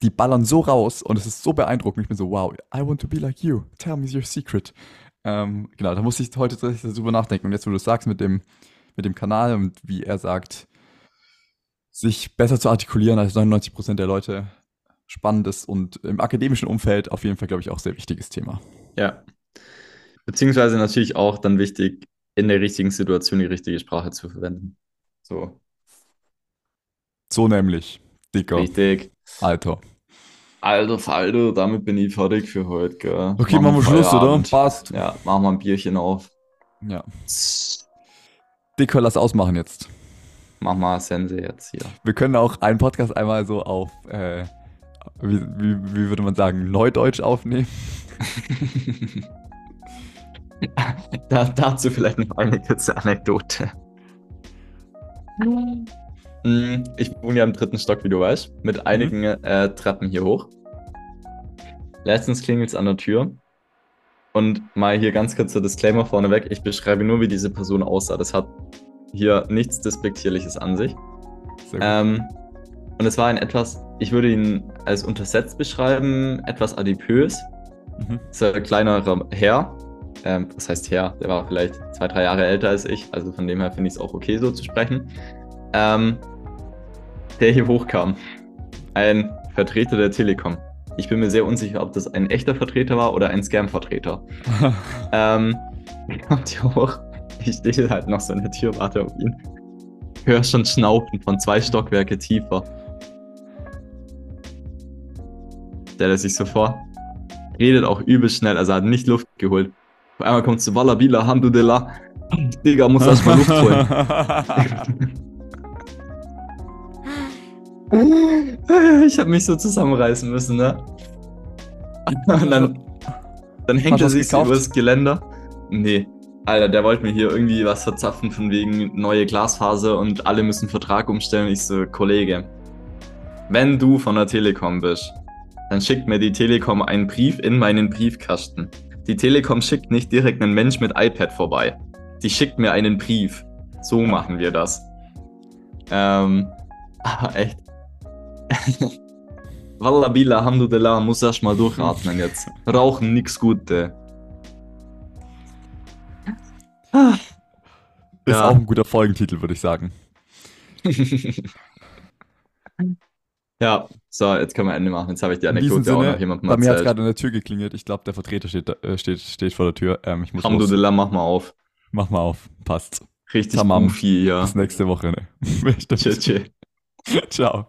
Die ballern so raus und es ist so beeindruckend. Ich bin so, wow, I want to be like you. Tell me your secret. Ähm, genau, da muss ich heute tatsächlich darüber nachdenken. Und jetzt, wo du es sagst mit dem, mit dem Kanal und wie er sagt, sich besser zu artikulieren als 99% der Leute, spannendes und im akademischen Umfeld auf jeden Fall, glaube ich, auch sehr wichtiges Thema. Ja. Beziehungsweise natürlich auch dann wichtig, in der richtigen Situation die richtige Sprache zu verwenden. So, So nämlich, Dicker, richtig. Alter. Alter Falter, damit bin ich fertig für heute, gell? Okay, machen wir Schluss, oder? Passt. Ja, machen wir ein Bierchen auf. Ja. Dicker, lass ausmachen jetzt. Mach mal Sense jetzt hier. Wir können auch einen Podcast einmal so auf, äh, wie, wie, wie würde man sagen, Neudeutsch aufnehmen. da, dazu vielleicht noch eine kurze Anekdote. Mm, Ich wohne ja im dritten Stock, wie du weißt, mit einigen äh, Treppen hier hoch. Letztens klingelt es an der Tür. Und mal hier ganz kurzer Disclaimer vorneweg. Ich beschreibe nur, wie diese Person aussah. Das hat hier nichts Despektierliches an sich. Ähm, und es war ein etwas, ich würde ihn als untersetzt beschreiben, etwas adipös. Mhm. ist ein kleinerer Herr. Ähm, was heißt Herr? Der war vielleicht zwei, drei Jahre älter als ich. Also von dem her finde ich es auch okay, so zu sprechen. Ähm, der hier hochkam. Ein Vertreter der Telekom. Ich bin mir sehr unsicher, ob das ein echter Vertreter war oder ein Scam-Vertreter. Ähm, kommt hier hoch. Ich stehe halt noch so in der Tür, warte auf ihn. Hör schon Schnaufen von zwei Stockwerke tiefer. Stellt er sich so vor. Redet auch übel schnell, also hat nicht Luft geholt. Auf einmal kommt zu Wallabila, Alhamdulillah. Digga, muss erstmal Luft holen. ich habe mich so zusammenreißen müssen, ne? Und dann, dann hängt du er sich so übers Geländer. Nee. Alter, der wollte mir hier irgendwie was verzapfen von wegen neue Glasfaser und alle müssen Vertrag umstellen. Ich so, Kollege, wenn du von der Telekom bist, dann schickt mir die Telekom einen Brief in meinen Briefkasten. Die Telekom schickt nicht direkt einen Mensch mit iPad vorbei. Die schickt mir einen Brief. So machen wir das. Ähm, aber echt. Wallabila, Alhamdulillah, muss erst mal durchatmen jetzt. Rauchen nix Gute. Ist Ja. auch ein guter Folgentitel, würde ich sagen. Ja, so, jetzt können wir Ende machen. Jetzt habe ich die Anekdote auch Sinne, noch jemandem bei mir hat erzählt. gerade an der Tür geklingelt. Ich glaube, der Vertreter steht, äh, steht, steht vor der Tür. Ähm, ich muss. Alhamdulillah, mach mal auf. Mach mal auf. Passt. Richtig Tamam. goofy, ja. Bis nächste Woche. Ne? Tschüss, tschüss. Ciao.